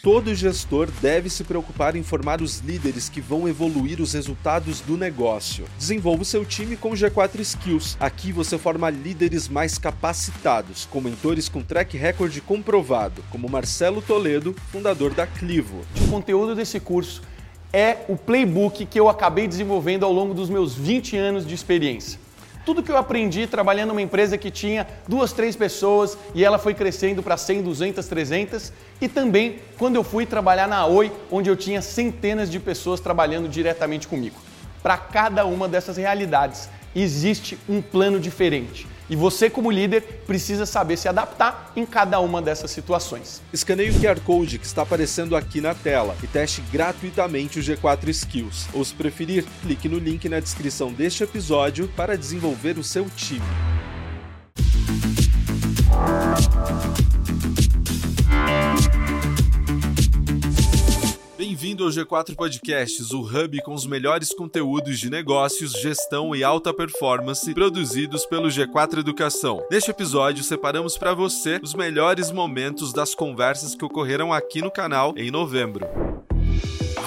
Todo gestor deve se preocupar em formar os líderes que vão evoluir os resultados do negócio. Desenvolva o seu time com G4 Skills. Aqui você forma líderes mais capacitados, com mentores com track record comprovado, como Marcelo Toledo, fundador da Clivo. O conteúdo desse curso é o playbook que eu acabei desenvolvendo ao longo dos meus 20 anos de experiência tudo que eu aprendi trabalhando numa empresa que tinha duas, três pessoas e ela foi crescendo para 100, 200, 300 e também quando eu fui trabalhar na Oi, onde eu tinha centenas de pessoas trabalhando diretamente comigo. Para cada uma dessas realidades existe um plano diferente. E você, como líder, precisa saber se adaptar em cada uma dessas situações. Escaneie o QR Code que está aparecendo aqui na tela e teste gratuitamente o G4 Skills. Ou, se preferir, clique no link na descrição deste episódio para desenvolver o seu time. Bem-vindo ao G4 Podcasts, o hub com os melhores conteúdos de negócios, gestão e alta performance produzidos pelo G4 Educação. Neste episódio, separamos para você os melhores momentos das conversas que ocorreram aqui no canal em novembro.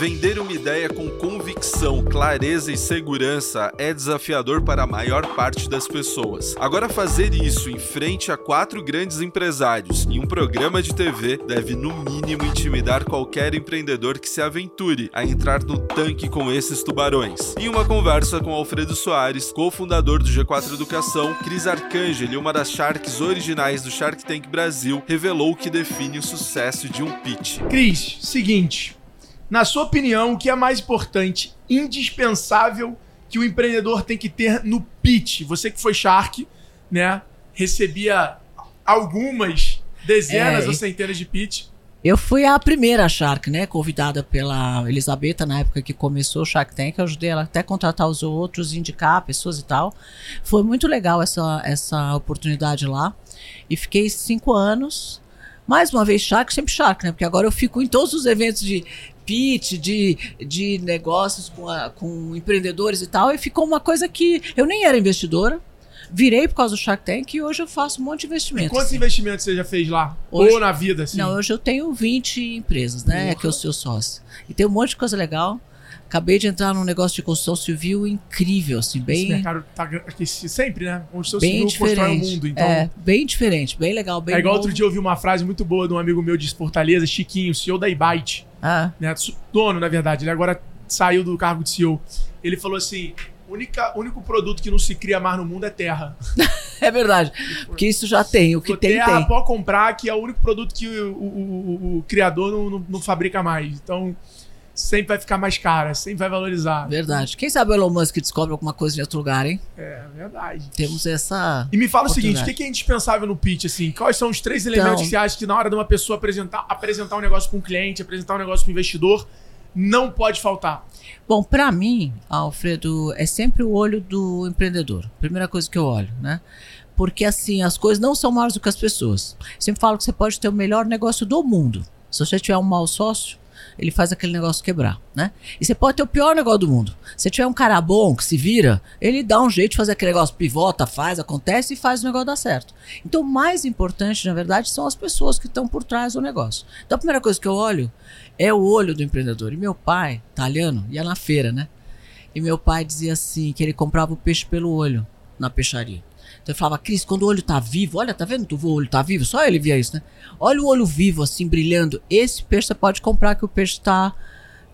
Vender uma ideia com convicção, clareza e segurança é desafiador para a maior parte das pessoas. Agora, fazer isso em frente a quatro grandes empresários em um programa de TV deve, no mínimo, intimidar qualquer empreendedor que se aventure a entrar no tanque com esses tubarões. Em uma conversa com Alfredo Soares, cofundador do G4 Educação, Cris Arcangeli, uma das Sharks originais do Shark Tank Brasil, revelou o que define o sucesso de um pitch. Cris, seguinte. Na sua opinião, o que é mais importante, indispensável que o empreendedor tem que ter no pitch? Você que foi Shark, né? Recebia algumas dezenas É, ou centenas de pitch. Eu fui a primeira Shark, né? Convidada pela Elisabetta na época que começou o Shark Tank. Eu ajudei ela até a contratar os outros, indicar pessoas e tal. Foi muito legal essa, essa oportunidade lá. E fiquei cinco anos. Mais uma vez Shark, sempre Shark, né? Porque agora eu fico em todos os eventos de de, de negócios com, a- com empreendedores e tal. E ficou uma coisa que eu nem era investidora. Virei por causa do Shark Tank e hoje eu faço um monte de E investimento. quantos assim. investimentos você já fez lá? Hoje- Ou na vida, assim? Não, hoje eu tenho 20 empresas, né? Porra. Que eu sou sócio. E tem um monte de coisa legal. Acabei de entrar num negócio de construção civil incrível, assim, Esse bem, mercado tá aqui sempre, né? Onde o seu bem civil constrói o diferente. mundo. Então, É, bem diferente, bem legal, bem é igual novo. outro dia eu ouvi uma frase muito boa de um amigo meu de Fortaleza, Chiquinho, CEO da Ibite. Ah, né, dono, na verdade, ele agora saiu do cargo de CEO. Ele falou assim: única, único produto que não se cria mais no mundo é terra. é verdade. Porque isso já tem, o que tem, terra tem. pode comprar, que é o único produto que o, o- o- o criador não, não- não fabrica mais. Então, sempre vai ficar mais cara, sempre vai valorizar. Verdade. Quem sabe o Elon Musk descobre alguma coisa em outro lugar, hein? É verdade. Temos essa. E me fala o seguinte, o que é indispensável no pitch, assim? Quais são os três Então- elementos que você acha que na hora de uma pessoa apresentar, apresentar um negócio para um cliente, apresentar um negócio para um investidor, não pode faltar? Bom, pra mim, Alfredo, é sempre o olho do empreendedor. Primeira coisa que eu olho, né? Porque assim, as coisas não são maiores do que as pessoas. Sempre falo que você pode ter o melhor negócio do mundo. Se você tiver um mau sócio, ele faz aquele negócio quebrar, né? E você pode ter o pior negócio do mundo. Se tiver um cara bom que se vira, ele dá um jeito de fazer aquele negócio, pivota, faz, acontece e faz o negócio dar certo. Então, o mais importante, na verdade, são as pessoas que estão por trás do negócio. Então, a primeira coisa que eu olho é o olho do empreendedor. E meu pai, italiano, ia na feira, né? E meu pai dizia assim, que ele comprava o peixe pelo olho na peixaria. Então ele falava, Cris, quando o olho tá vivo, olha, tá vendo? Tu vê o olho tá vivo? Só ele via isso, né? Olha o olho vivo, assim, brilhando. Esse peixe você pode comprar que o peixe tá,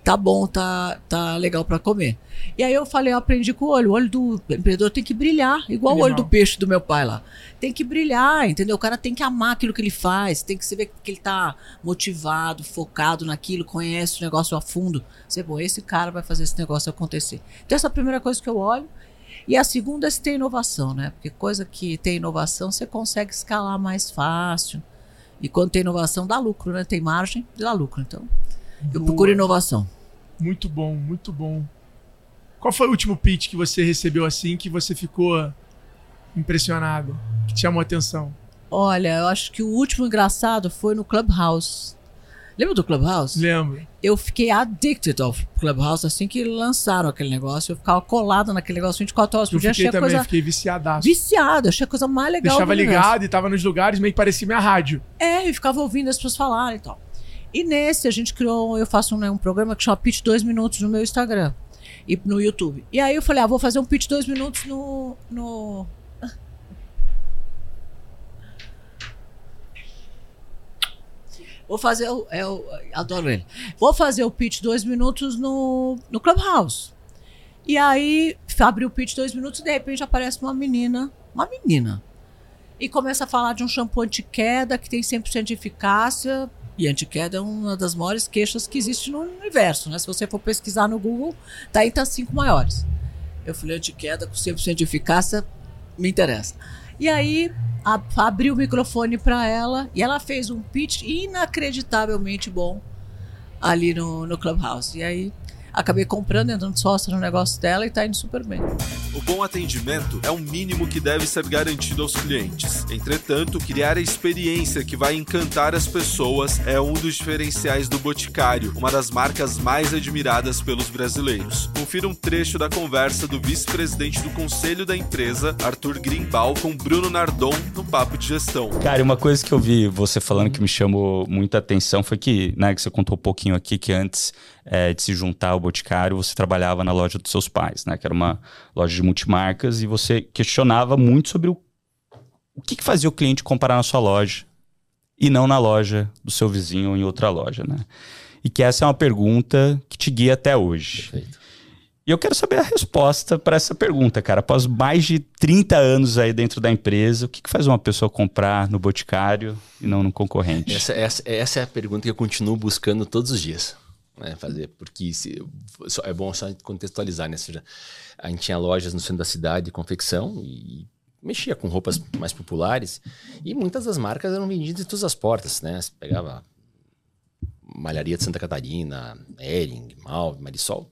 tá bom, tá, tá legal para comer. E aí eu falei, eu aprendi com o olho. O olho do empreendedor tem que brilhar, igual o olho do peixe do meu pai lá. Tem que brilhar, entendeu? O cara tem que amar aquilo que ele faz, tem que se ver que ele tá motivado, focado naquilo, conhece o negócio a fundo. Você, bom, esse cara vai fazer esse negócio acontecer. Então essa é a primeira coisa que eu olho. E a segunda é se tem inovação, né? Porque coisa que tem inovação, você consegue escalar mais fácil. E quando tem inovação, dá lucro, né? Tem margem, dá lucro. Então, eu Boa. procuro inovação. Muito bom, muito bom. Qual foi o último pitch que você recebeu assim que você ficou impressionado? Que te chamou a atenção? Olha, eu acho que o último engraçado foi no Clubhouse. Lembra do Clubhouse? Lembro. Eu fiquei addicted ao Clubhouse assim que lançaram aquele negócio. Eu ficava colada naquele negócio 24 horas por Eu dia. fiquei também, coisa fiquei viciadaço. viciada. Achei a coisa mais legal Deixava ligado e tava nos lugares, meio que parecia minha rádio. É, e ficava ouvindo as pessoas falarem e tal. E nesse a gente criou, eu faço um, né, um programa que chama Pitch 2 Minutos no meu Instagram e no YouTube. E aí eu falei, ah, vou fazer um pitch 2 minutos no, no, Vou fazer o. Eu é adoro ele. Vou fazer o pitch dois minutos no, no Clubhouse. E aí, abri o pitch dois minutos e de repente aparece uma menina. Uma menina. E começa a falar de um shampoo anti-queda que tem 100% de eficácia. E anti-queda é uma das maiores queixas que existe no universo, né? Se você for pesquisar no Google, tá entre as cinco maiores. Eu falei, anti-queda com 100% de eficácia, me interessa. E aí abri o microfone para ela e ela fez um pitch inacreditavelmente bom ali no, no Clubhouse. E aí acabei comprando, entrando sócio no negócio dela e tá indo super bem. O bom atendimento é o mínimo que deve ser garantido aos clientes. Entretanto, criar a experiência que vai encantar as pessoas é um dos diferenciais do Boticário, uma das marcas mais admiradas pelos brasileiros. Confira um trecho da conversa do vice-presidente do conselho da empresa, Arthur Grimbal, com Bruno Nardon no Papo de Gestão. Cara, uma coisa que eu vi você falando que me chamou muita atenção foi que, né, que você contou um pouquinho aqui que antes é, de se juntar ao Boticário, você trabalhava na loja dos seus pais, né? Que era uma loja de multimarcas e você questionava muito sobre o, o que, que fazia o cliente comparar na sua loja e não na loja do seu vizinho ou em outra loja, né? E que essa é uma pergunta que te guia até hoje. Perfeito. E eu quero saber a resposta para essa pergunta, cara. Após mais de 30 anos aí dentro da empresa, o que, que faz uma pessoa comprar no Boticário e não no concorrente? Essa, essa, essa é a pergunta que eu continuo buscando todos os dias né, fazer, porque se, é bom só contextualizar, né? Seja, a gente tinha lojas no centro da cidade de confecção e mexia com roupas mais populares e muitas das marcas eram vendidas em todas as portas, né? Você pegava Malharia de Santa Catarina, Ering, Mal, Marisol,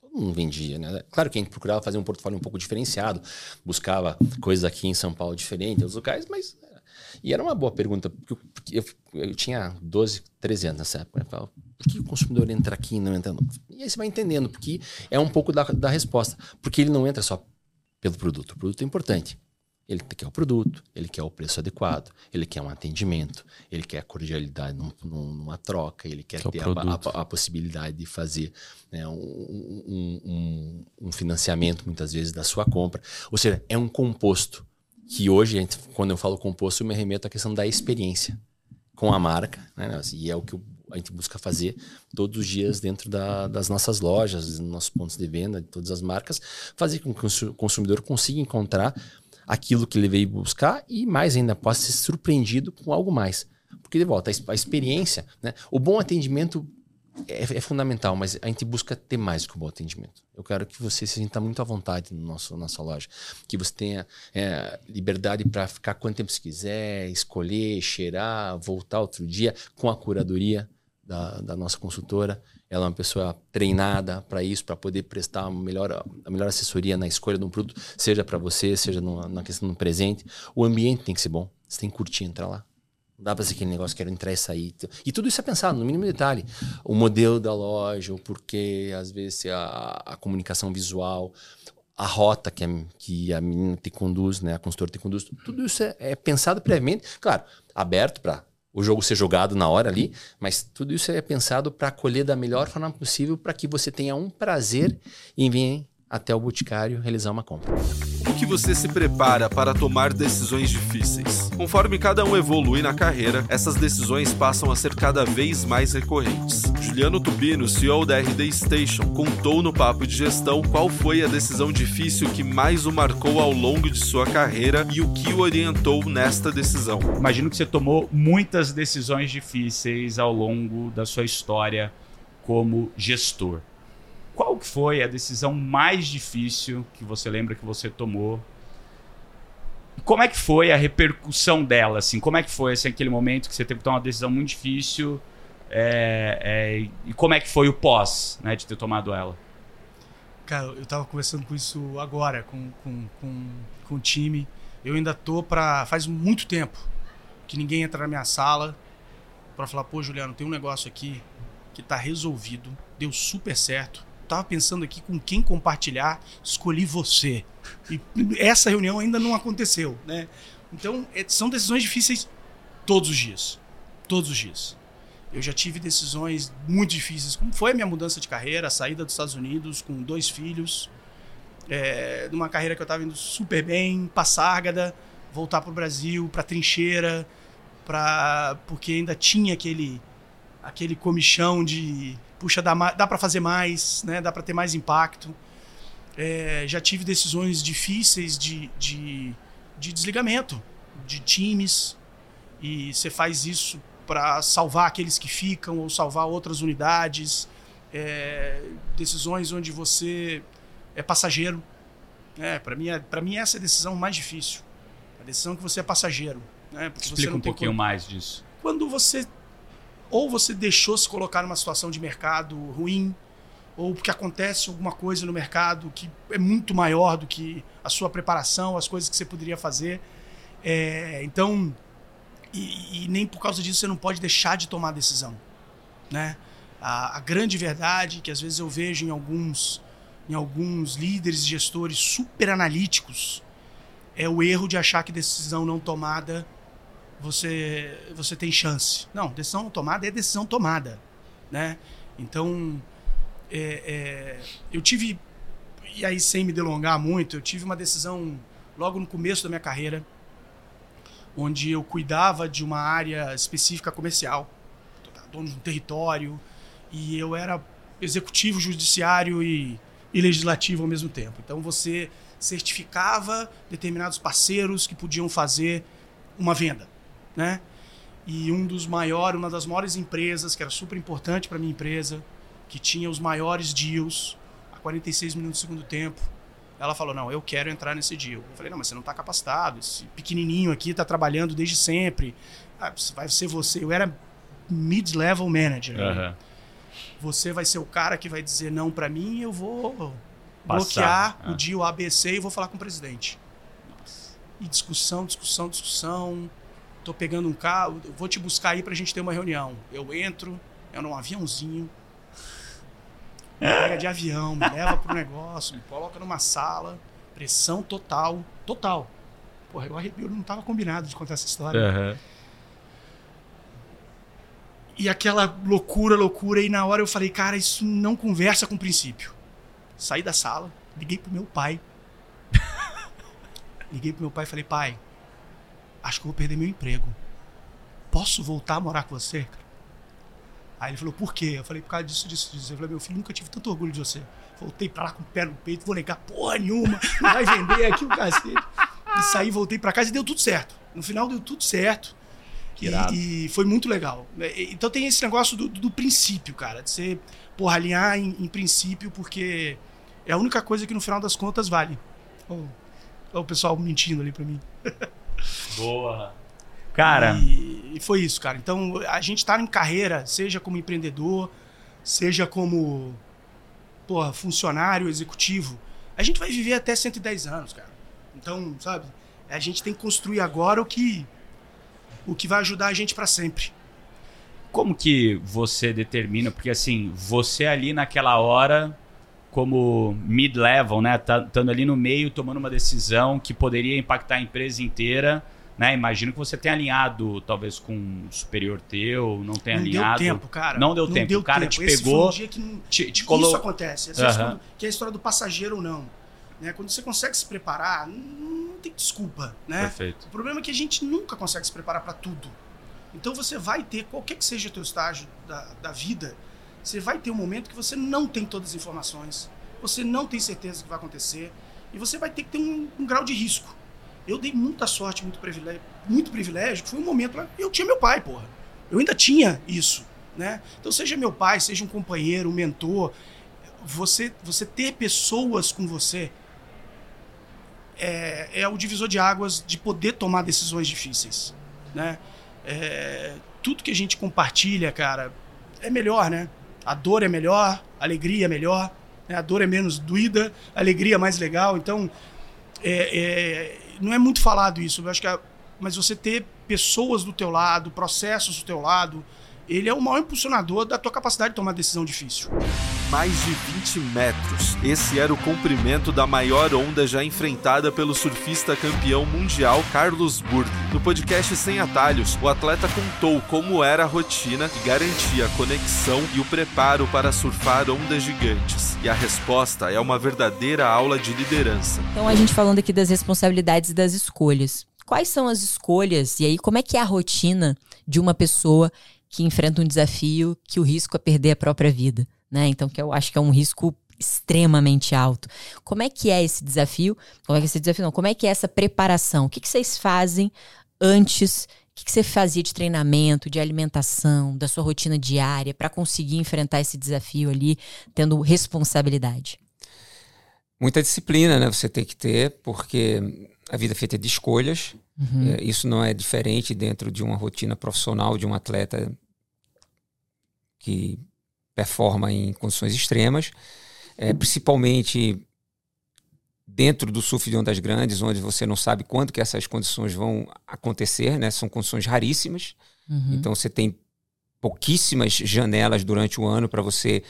todo mundo vendia, né? Claro que a gente procurava fazer um portfólio um pouco diferenciado, buscava coisas aqui em São Paulo diferentes, outros locais, mas e era uma boa pergunta, porque eu, eu tinha 12, 13 anos nessa época. Eu falava, por que o consumidor entra aqui e não entra? No... E aí você vai entendendo, porque é um pouco da, da resposta. Porque ele não entra só pelo produto. O produto é importante. Ele quer o produto, ele quer o preço adequado, ele quer um atendimento, ele quer a cordialidade num, numa troca, ele quer, ter a, a, a, possibilidade de fazer né, um, um, um, financiamento, muitas vezes, da sua compra. Ou seja, é um composto que hoje, quando eu falo composto, eu me remeto à questão da experiência com a marca, né? E é o que a gente busca fazer todos os dias dentro da, das nossas lojas, nossos pontos de venda, de todas as marcas, fazer com que o consumidor consiga encontrar aquilo que ele veio buscar e mais ainda possa ser surpreendido com algo mais. Porque de volta, a experiência, né? o bom atendimento é, é, fundamental, mas a gente busca ter mais do que um bom atendimento. Eu quero que você se sinta muito à vontade no nosso nossa loja, que você tenha é, liberdade para ficar quanto tempo você quiser, escolher, cheirar, voltar outro dia com a curadoria da, da nossa consultora. Ela é uma pessoa treinada para isso, para poder prestar a melhor, a melhor assessoria na escolha de um produto, seja para você, seja no, na questão do presente. O ambiente tem que ser bom. Você tem que curtir entrar lá. Não dá pra ser aquele negócio que quero entrar e sair. E tudo isso é pensado, no mínimo detalhe. O modelo da loja, o porquê, às vezes a, a comunicação visual, a rota que a, que a menina te conduz, né? A consultora te conduz. Tudo isso é, é pensado previamente. Claro, aberto para o jogo ser jogado na hora ali, mas tudo isso é pensado para acolher da melhor forma possível para que você tenha um prazer em vir até o boticário realizar uma compra. Como que você se prepara para tomar decisões difíceis? Conforme cada um evolui na carreira, essas decisões passam a ser cada vez mais recorrentes. Juliano Tubino, CEO da RD Station, contou no Papo de Gestão qual foi a decisão difícil que mais o marcou ao longo de sua carreira e o que o orientou nesta decisão. Imagino que você tomou muitas decisões difíceis ao longo da sua história como gestor. Qual foi a decisão mais difícil que você lembra que você tomou? Como é que foi a repercussão dela? Assim, como é que foi assim, aquele momento que você teve que tomar uma decisão muito difícil? É, é, e como é que foi o pós né, de ter tomado ela? Cara, eu tava conversando com isso agora, com, com, com, com o time. Eu ainda tô para Faz muito tempo que ninguém entra na minha sala para falar: pô, Juliano, tem um negócio aqui que tá resolvido, deu super certo estava pensando aqui com quem compartilhar, escolhi você. E essa reunião ainda não aconteceu, né? Então, é, são decisões difíceis todos os dias. Todos os dias. Eu já tive decisões muito difíceis, como foi a minha mudança de carreira, a saída dos Estados Unidos com dois filhos, é, numa carreira que eu estava indo super bem, passárgada, voltar para o Brasil, para trincheira, pra, porque ainda tinha aquele aquele comichão de puxa dá, dá para fazer mais, né? Dá para ter mais impacto. É, já tive decisões difíceis de, de, de desligamento de times e você faz isso para salvar aqueles que ficam ou salvar outras unidades. É, decisões onde você é passageiro. É, para mim, é, para mim essa é a decisão mais difícil. A decisão que você é passageiro. Né? Porque Explica um pouquinho quando, mais disso. Quando você ou você deixou se colocar numa situação de mercado ruim, ou porque acontece alguma coisa no mercado que é muito maior do que a sua preparação, as coisas que você poderia fazer. É, então, e, e, nem por causa disso você não pode deixar de tomar decisão, né? A, a, grande verdade que às vezes eu vejo em alguns, em alguns líderes e gestores super analíticos é o erro de achar que decisão não tomada você você tem chance. Não, decisão tomada é decisão tomada, né? Então, é, é, eu tive e aí sem me delongar muito, eu tive uma decisão logo no começo da minha carreira onde eu cuidava de uma área específica comercial, dono de um território, e eu era executivo, judiciário e, e legislativo ao mesmo tempo. Então você certificava determinados parceiros que podiam fazer uma venda, né? E um dos maiores, uma das maiores empresas que era super importante para minha empresa, que tinha os maiores deals a 46 minutos do segundo tempo, ela falou: Não, eu quero entrar nesse deal. Eu falei: Não, mas você não está capacitado. Esse pequenininho aqui está trabalhando desde sempre. Ah, vai ser você. Eu era mid-level manager. Uhum. Né? Você vai ser o cara que vai dizer não para mim eu vou Passar. bloquear ah. o deal ABC e vou falar com o presidente. Nossa. E discussão, discussão, discussão. Tô pegando um carro, vou te buscar aí pra gente ter uma reunião. Eu entro, é num aviãozinho, me pega de avião, me leva pro negócio, me coloca numa sala, pressão total, total. Porra, eu arrepio, não tava combinado de contar essa história. Uhum. E aquela loucura, loucura, e na hora eu falei, cara, isso não conversa com o princípio. Saí da sala, liguei pro meu pai. liguei pro meu pai e falei, pai, acho que eu vou perder meu emprego. Posso voltar a morar com você, cara? Aí ele falou, por quê? Eu falei, por causa disso, disso, disso. Eu falei, meu filho, nunca tive tanto orgulho de você. Voltei pra lá com o pé no peito, vou negar porra nenhuma, não vai vender aqui o cacete. E saí, voltei pra casa e deu tudo certo. No final deu tudo certo. E, e, foi muito legal. Então tem esse negócio do, do princípio, cara, de você, porra, alinhar em, em, princípio, porque é a única coisa que no final das contas vale. Olha o pessoal mentindo ali pra mim. Boa. Cara. E, e, foi isso, cara. Então, a gente está em carreira, seja como empreendedor, seja como porra, funcionário, executivo. A gente vai viver até 110 anos, cara. Então, sabe? A gente tem que construir agora o que o que vai ajudar a gente para sempre. Como que você determina? Porque assim, você ali naquela hora, como mid-level, né? Tá, estando ali no meio, tomando uma decisão que poderia impactar a empresa inteira né? Imagino que você tenha alinhado, talvez, com um superior teu, não tenha não alinhado. Não deu tempo, cara. Não deu não tempo. Deu o cara tempo. te Esse pegou. Um dia que te, te colo... Isso acontece. Quando... que é a história do passageiro ou não. Né? Quando você consegue se preparar, não tem desculpa. Né? Perfeito. O problema é que a gente nunca consegue se preparar para tudo. Então você vai ter, qualquer que seja o teu estágio da, da vida, você vai ter um momento que você não tem todas as informações, você não tem certeza do que vai acontecer, e você vai ter que ter um, um grau de risco. Eu dei muita sorte, muito privilégio, muito privilégio, que foi um momento eu tinha meu pai, porra. Eu ainda tinha isso, né? Então seja meu pai, seja um companheiro, um mentor, você você ter pessoas com você é, é o divisor de águas de poder tomar decisões difíceis, né? É, tudo que a gente compartilha, cara, é melhor, né? A dor é melhor, a alegria é melhor, né? a dor é menos doída, a alegria é mais legal. Então, é, é, não é muito falado isso. Eu acho que, mas você ter pessoas do teu lado, processos do teu lado, ele é o maior impulsionador da tua capacidade de tomar decisão difícil. Mais de 20 metros. Esse era o comprimento da maior onda já enfrentada pelo surfista campeão mundial Carlos Burg. No podcast Sem Atalhos, o atleta contou como era a rotina que garantia a conexão e o preparo para surfar ondas gigantes. E a resposta é uma verdadeira aula de liderança. Então a gente falando aqui das responsabilidades e das escolhas. Quais são as escolhas e aí como é que é a rotina de uma pessoa que enfrenta um desafio que o risco é perder a própria vida, né? Então, que eu acho que é um risco extremamente alto. Como é que é esse desafio? Como é que é esse desafio? Não, como é que é essa preparação? O que, que vocês fazem antes? O que, que você fazia de treinamento, de alimentação, da sua rotina diária para conseguir enfrentar esse desafio ali, tendo responsabilidade? Muita disciplina, né? Você tem que ter, porque a vida é feita de escolhas. Uhum. É, isso não é diferente dentro de uma rotina profissional de um atleta que performa em condições extremas, é, principalmente dentro do surf de ondas grandes, onde você não sabe quando que essas condições vão acontecer, né? São condições raríssimas. Uhum. Então você tem pouquíssimas janelas durante o ano para você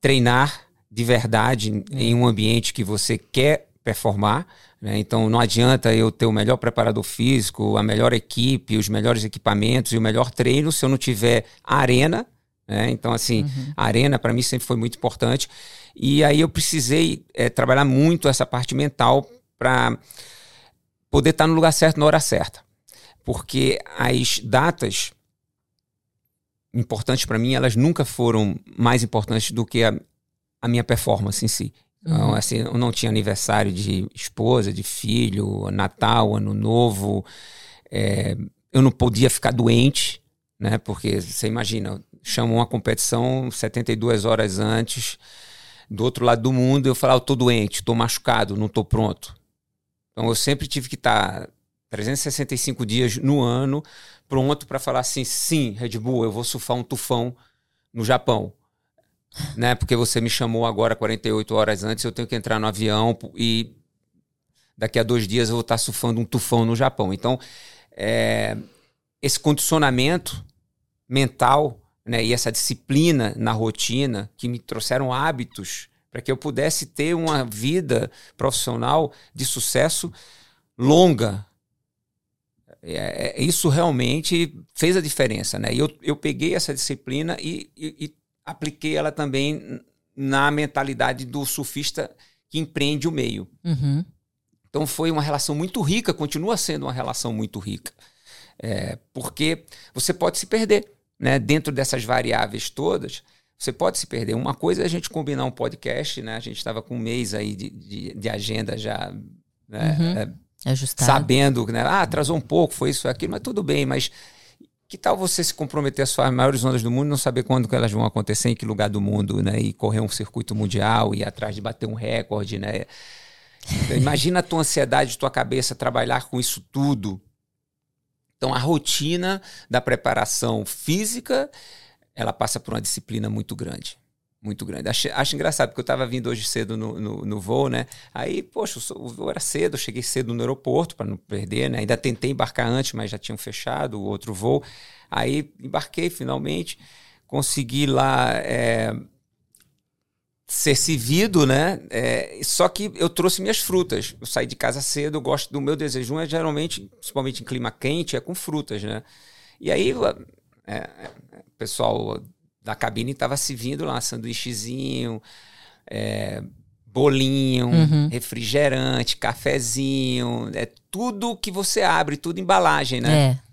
treinar de verdade é. em um ambiente que você quer performar. Né? Então não adianta eu ter o melhor preparador físico, a melhor equipe, os melhores equipamentos e o melhor treino se eu não tiver a arena né? Então, assim, uhum. a arena para mim sempre foi muito importante. E aí eu precisei é, trabalhar muito essa parte mental para poder estar tá no lugar certo na hora certa. Porque as datas importantes para mim, elas nunca foram mais importantes do que a, a minha performance em si. Então, uhum. assim, eu não tinha aniversário de esposa, de filho, Natal, Ano Novo. É, eu não podia ficar doente, né? Porque você imagina, chamam uma competição 72 horas antes, do outro lado do mundo, eu falar, eu tô doente, tô machucado, não tô pronto. Então eu sempre tive que estar 365 dias no ano pronto para falar assim, sim, Red Bull, eu vou surfar um tufão no Japão. né? Porque você me chamou agora 48 horas antes, eu tenho que entrar no avião e daqui a dois dias eu vou estar surfando um tufão no Japão. Então, é, esse condicionamento mental né, e essa disciplina na rotina que me trouxeram hábitos para que eu pudesse ter uma vida profissional de sucesso longa. É, é, isso realmente fez a diferença. Né? E eu, eu peguei essa disciplina e, e, e apliquei ela também na mentalidade do surfista que empreende o meio. Uhum. Então foi uma relação muito rica, continua sendo uma relação muito rica. É, porque você pode se perder né, dentro dessas variáveis todas, você pode se perder. Uma coisa é a gente combinar um podcast, né? A gente estava com um mês aí de, de, de agenda já né, uhum. é, sabendo, né? Ah, atrasou um pouco, foi isso, aquilo, mas tudo bem, mas que tal você se comprometer a suas maiores ondas do mundo, não saber quando que elas vão acontecer, em que lugar do mundo, né? E correr um circuito mundial, e ir atrás de bater um recorde, né? Imagina a tua ansiedade, tua cabeça trabalhar com isso tudo então, a rotina da preparação física, ela passa por uma disciplina muito grande. Muito grande. Acho, acho engraçado, porque eu estava vindo hoje cedo no, no, no, voo, né? Aí, poxa, o voo era cedo, eu cheguei cedo no aeroporto para não perder, né? Ainda tentei embarcar antes, mas já tinham fechado o outro voo. Aí embarquei finalmente, consegui lá. É, ser servido, né? É, só que eu trouxe minhas frutas. Eu saí de casa cedo, eu gosto do meu desejo é geralmente, principalmente em clima quente, é com frutas, né? E aí é, é o pessoal da cabine estava se vindo lá, sanduíchezinho, é, bolinho, uhum. refrigerante, cafezinho, é tudo que você abre, tudo embalagem, né? É.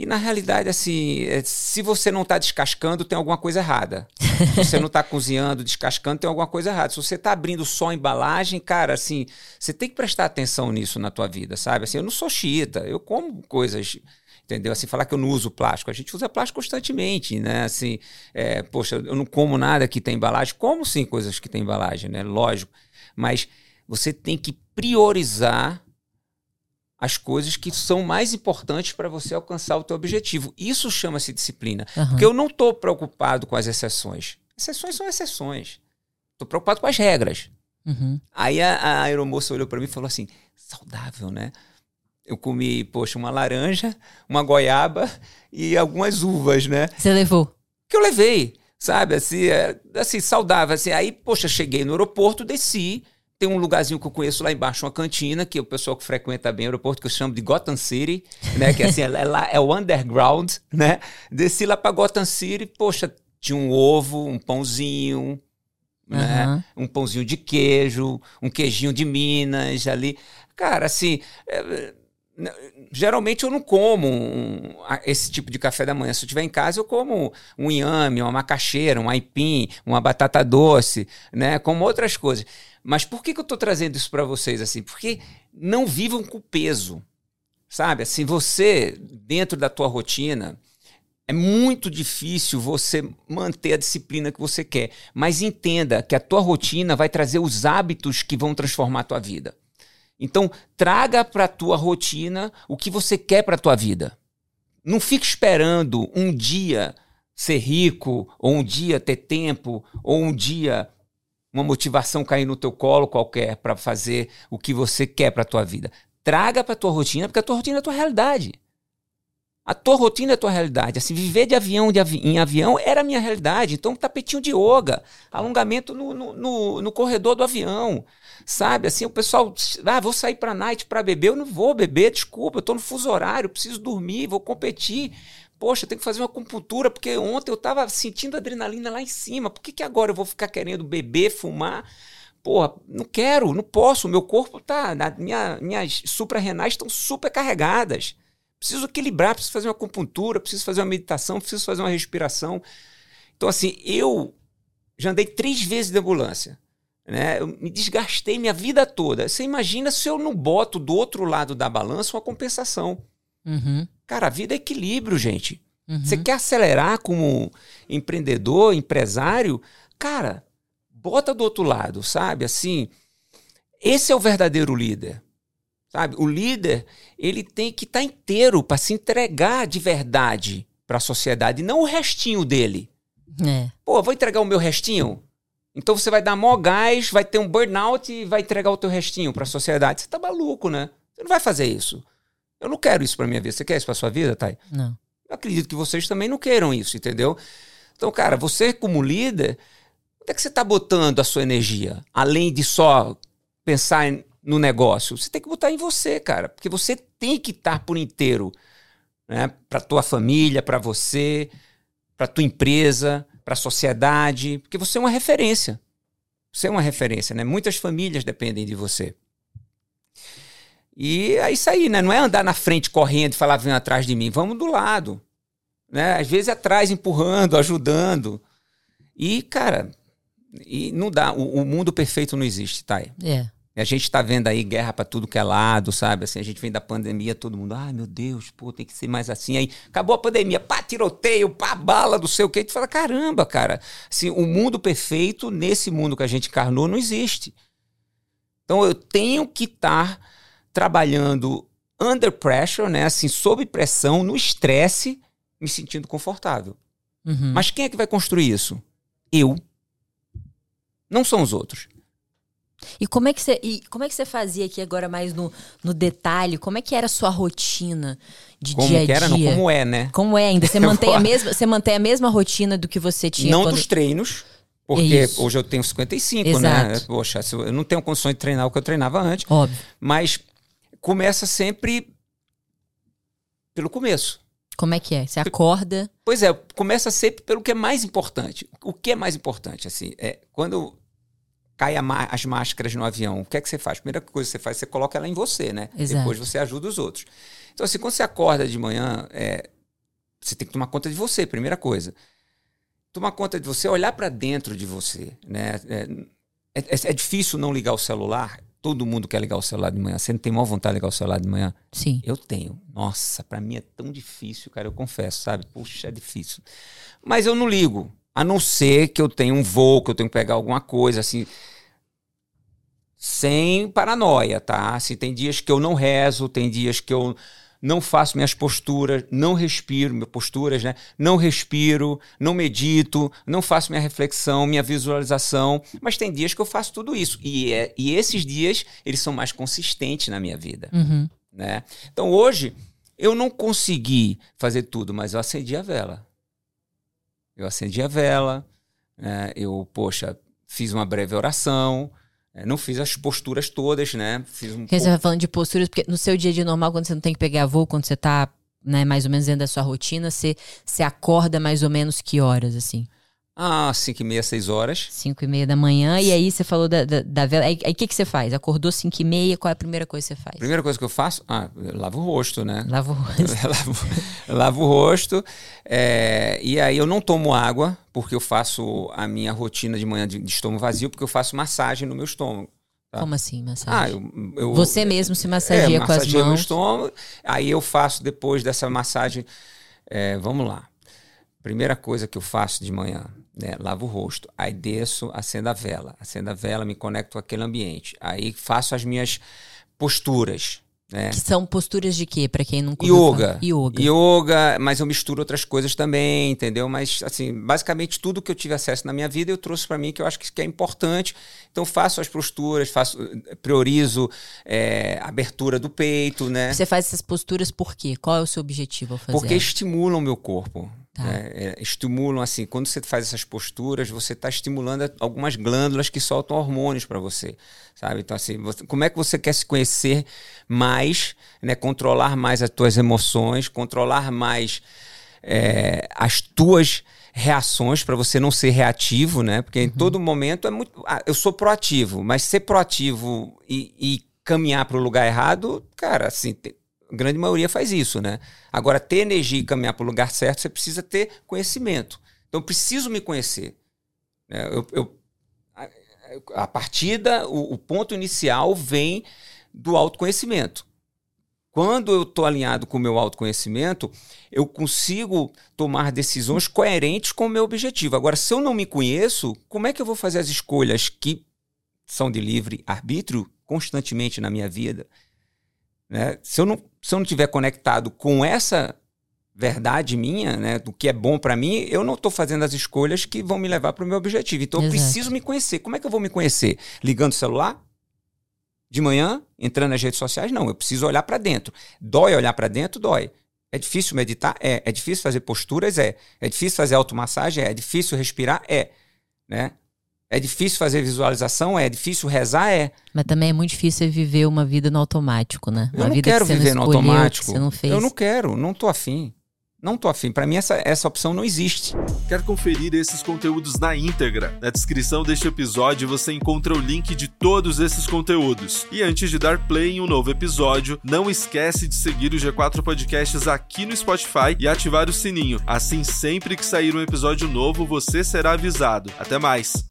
E na realidade, assim, é, se você não está descascando, tem alguma coisa errada. Se você não está cozinhando, descascando, tem alguma coisa errada. Se você está abrindo só embalagem, cara, assim, você tem que prestar atenção nisso na tua vida, sabe? Assim, eu não sou xiita, eu como coisas entendeu? Assim, falar que eu não uso plástico. A gente usa plástico constantemente, né? Assim, é, poxa, eu não como nada que tem embalagem. Como sim coisas que tem embalagem, né? Lógico. Mas você tem que priorizar as coisas que são mais importantes para você alcançar o teu objetivo. Isso chama-se disciplina. Uhum. Porque eu não estou preocupado com as exceções. Exceções são exceções. Estou preocupado com as regras. Uhum. Aí a, a aeromoça olhou para mim e falou assim: saudável, né? eu comi, poxa, uma laranja, uma goiaba e algumas uvas, né? Você levou? Que eu levei, sabe? Assim, é, assim saudável. Assim. Aí, poxa, cheguei no aeroporto, desci. Tem um lugarzinho que eu conheço lá embaixo, uma cantina, que o pessoal que frequenta bem o aeroporto, que eu chamo de Gotham City, né? Que assim, é, lá, é o underground, né? Desci lá pra Gotham City, poxa, tinha um ovo, um pãozinho, né? Uhum. Um pãozinho de queijo, um queijinho de Minas ali. Cara, assim, é, n- geralmente eu não como um- esse tipo de café da manhã. Se eu estiver em casa, eu como um inhame, uma macaxeira, um aipim, uma batata doce, né? Como outras coisas. Mas por que, que eu estou trazendo isso para vocês assim? Porque não vivam com peso, sabe? Assim, você, dentro da tua rotina, é muito difícil você manter a disciplina que você quer. Mas entenda que a tua rotina vai trazer os hábitos que vão transformar a tua vida. Então, traga para a tua rotina o que você quer para a tua vida. Não fique esperando um dia ser rico, ou um dia ter tempo, ou um dia uma motivação cair no teu colo qualquer para fazer o que você quer para tua vida. Traga para tua rotina, porque a tua rotina é a tua realidade. A tua rotina é a tua realidade. Assim, viver de avião de avi- em avião era a minha realidade. Então, tapetinho de yoga, alongamento no, no, no- no corredor do avião. Sabe? Assim, o pessoal, ah, vou sair pra night pra beber. Eu não vou beber, desculpa, eu tô no fuso horário, preciso dormir, vou competir. Poxa, eu tenho que fazer uma acupuntura, porque ontem eu tava sentindo adrenalina lá em cima. Por que, que agora eu vou ficar querendo beber, fumar? Porra, não quero, não posso. Meu corpo tá. Minha, minhas suprarrenais estão super carregadas. Preciso equilibrar, preciso fazer uma acupuntura, preciso fazer uma meditação, preciso fazer uma respiração. Então, assim, eu já andei três vezes de ambulância. Né? Eu me desgastei minha vida toda. Você imagina se eu não boto do outro lado da balança uma compensação. Uhum, Cara, a vida é equilíbrio, gente. uhum. Você quer acelerar como empreendedor, empresário? Cara, bota do outro lado, sabe? Assim, esse é o verdadeiro líder. Sabe? O líder, ele tem que estar inteiro para se entregar de verdade para a sociedade, não o restinho dele. É. Pô, vou entregar o meu restinho? Então você vai dar mó gás, vai ter um burnout e vai entregar o teu restinho para a sociedade. Você tá maluco, né? Você não vai fazer isso. Eu não quero isso para minha vida. Você quer isso para sua vida, Thay? Não. Eu acredito que vocês também não queiram isso, entendeu? Então, cara, você como líder, onde é que você está botando a sua energia? Além de só pensar em- no negócio, você tem que botar em você, cara, porque você tem que estar por inteiro, né? Para tua família, para você, para tua empresa, para a sociedade, porque você é uma referência. Você é uma referência, né? Muitas famílias dependem de você. E é isso aí, né? Não é andar na frente correndo e falar, vem atrás de mim. Vamos do lado. Né? Às vezes atrás, empurrando, ajudando. E, cara, e não dá. O, o mundo perfeito não existe, Thay. É. E a gente tá vendo aí guerra pra tudo que é lado, sabe? Assim, a gente vem da pandemia, todo mundo, ai meu Deus, pô, tem que ser mais assim. Aí acabou a pandemia, pá, tiroteio, pá, bala, não sei o quê. Gente fala, caramba, cara, assim, o mundo perfeito, nesse mundo que a gente encarnou, não existe. Então eu tenho que estar trabalhando under pressure, né? Assim, sob pressão, no estresse, me sentindo confortável. Uhum. Mas quem é que vai construir isso? Eu. Não são os outros. E como é que você, e como é que você fazia aqui agora mais no, no detalhe? Como é que era a sua rotina de Como dia a dia? era, não como é, né? Como é ainda? Você mantém, a mesma, você mantém a mesma rotina do que você tinha não quando... dos treinos, porque Isso. hoje eu tenho 55, né? Exato. Poxa, se eu eu não tenho condições de treinar o que eu treinava antes, Óbvio. mas começa sempre pelo começo. Como é que é? Você acorda... Pois é, começa sempre pelo que é mais importante. O que é mais importante, assim, é quando cai as máscaras no avião, o que é que você faz? A primeira coisa que você faz, você coloca ela em você, né? Exato. Depois você ajuda os outros. Então, assim, quando você acorda de manhã, é, você tem que tomar conta de você, primeira coisa. Tomar conta de você, olhar para dentro de você, né? É, é- é difícil não ligar o celular. Todo mundo quer ligar o celular de manhã. Você não tem maior vontade de ligar o celular de manhã? Sim. Eu tenho. Nossa, pra mim é tão difícil, cara, eu confesso, sabe? Puxa, é difícil. Mas eu não ligo. A não ser que eu tenha um voo, que eu tenho que pegar alguma coisa, assim. Sem paranoia, tá? Assim, tem dias que eu não rezo, tem dias que eu não faço minhas posturas, não respiro, minhas posturas, né? Não respiro, não medito, não faço minha reflexão, minha visualização. Mas tem dias que eu faço tudo isso. E, é, e esses dias, eles são mais consistentes na minha vida. Uhum. né? Então hoje eu não consegui fazer tudo, mas eu acendi a vela. Eu acendi a vela, né? eu, poxa, fiz uma breve oração, não fiz as posturas todas, né? Fiz um Porque você vai falando de posturas, porque no seu dia dia normal, quando você não tem que pegar voo, quando você tá né, mais ou menos dentro da sua rotina, você, você acorda mais ou menos que horas, assim? Ah, 5 e meia, 6 horas. Cinco e meia da manhã, e aí você falou da, da, da vela. Aí o que, que você faz? Acordou cinco e meia, qual é a primeira coisa que você faz? Primeira coisa que eu faço, ah, eu lavo o rosto, né? Lava o rosto. lavo, lavo o rosto. é, e aí eu não tomo água, porque eu faço a minha rotina de manhã de, de estômago vazio, porque eu faço massagem no meu estômago. Tá. Como assim, Ah, massagem? eu, eu- Você mesmo se massageia é, com as massageio meu mãos. estômago. Aí eu faço depois dessa massagem. é, vamos lá. Primeira coisa que eu faço de manhã, né? Lavo o rosto. Aí desço, acendo a vela. Acendo a vela, me conecto com aquele ambiente. Aí faço as minhas posturas. Né? Que são posturas de quê, pra quem não Yoga. Yoga. Yoga, mas eu misturo outras coisas também, entendeu? Mas, assim, basicamente tudo que eu tive acesso na minha vida eu trouxe para mim que eu acho que que é importante. Então, faço as posturas, faço, priorizo é, a abertura do peito, né? Você faz essas posturas por quê? Qual é o seu objetivo ao fazer? Porque estimulam o meu corpo. Tá. né? É, estimulam, assim, quando você faz essas posturas, você está estimulando algumas glândulas que soltam hormônios para você, sabe? Então, assim, você- como é que você quer se conhecer mais, né? Controlar mais as tuas emoções, controlar mais é, as tuas reações para você não ser reativo, né? Porque em todo momento é muito. ah, eu sou proativo, mas ser proativo e, e caminhar para o lugar errado, cara, assim, grande maioria faz isso, né? Agora, ter energia e caminhar para o lugar certo, você precisa ter conhecimento. Então, eu preciso me conhecer. né? Eu, eu- a, partida, o, o ponto inicial vem do autoconhecimento. Quando eu estou alinhado com o meu autoconhecimento, eu consigo tomar decisões coerentes com o meu objetivo. Agora, se eu não me conheço, como é que eu vou fazer as escolhas que são de livre arbítrio constantemente na minha vida? Né? Se eu não se eu não tiver conectado com essa verdade minha, né, do que é bom para mim, eu não estou fazendo as escolhas que vão me levar para o meu objetivo. Então eu Exato. preciso me conhecer. Como é que eu vou me conhecer? Ligando o celular? De manhã, entrando nas redes sociais? Não, eu preciso olhar para dentro. Dói olhar para dentro? Dói. É difícil meditar? É. É difícil fazer posturas? É. É difícil fazer automassagem? É. É difícil respirar? É. Né? É difícil fazer visualização? É. Difícil rezar? É. Mas também é muito difícil viver uma vida no automático, né? Eu uma não vida quero que você viver não no escolheu, automático. Que não. Eu não quero, não tô afim. Não tô afim. Para mim, essa, essa opção não existe. Quer conferir esses conteúdos na íntegra? Na descrição deste episódio você encontra o link de todos esses conteúdos. E antes de dar play em um novo episódio, não esquece de seguir o G4 Podcasts aqui no Spotify e ativar o sininho. Assim, sempre que sair um episódio novo, você será avisado. Até mais!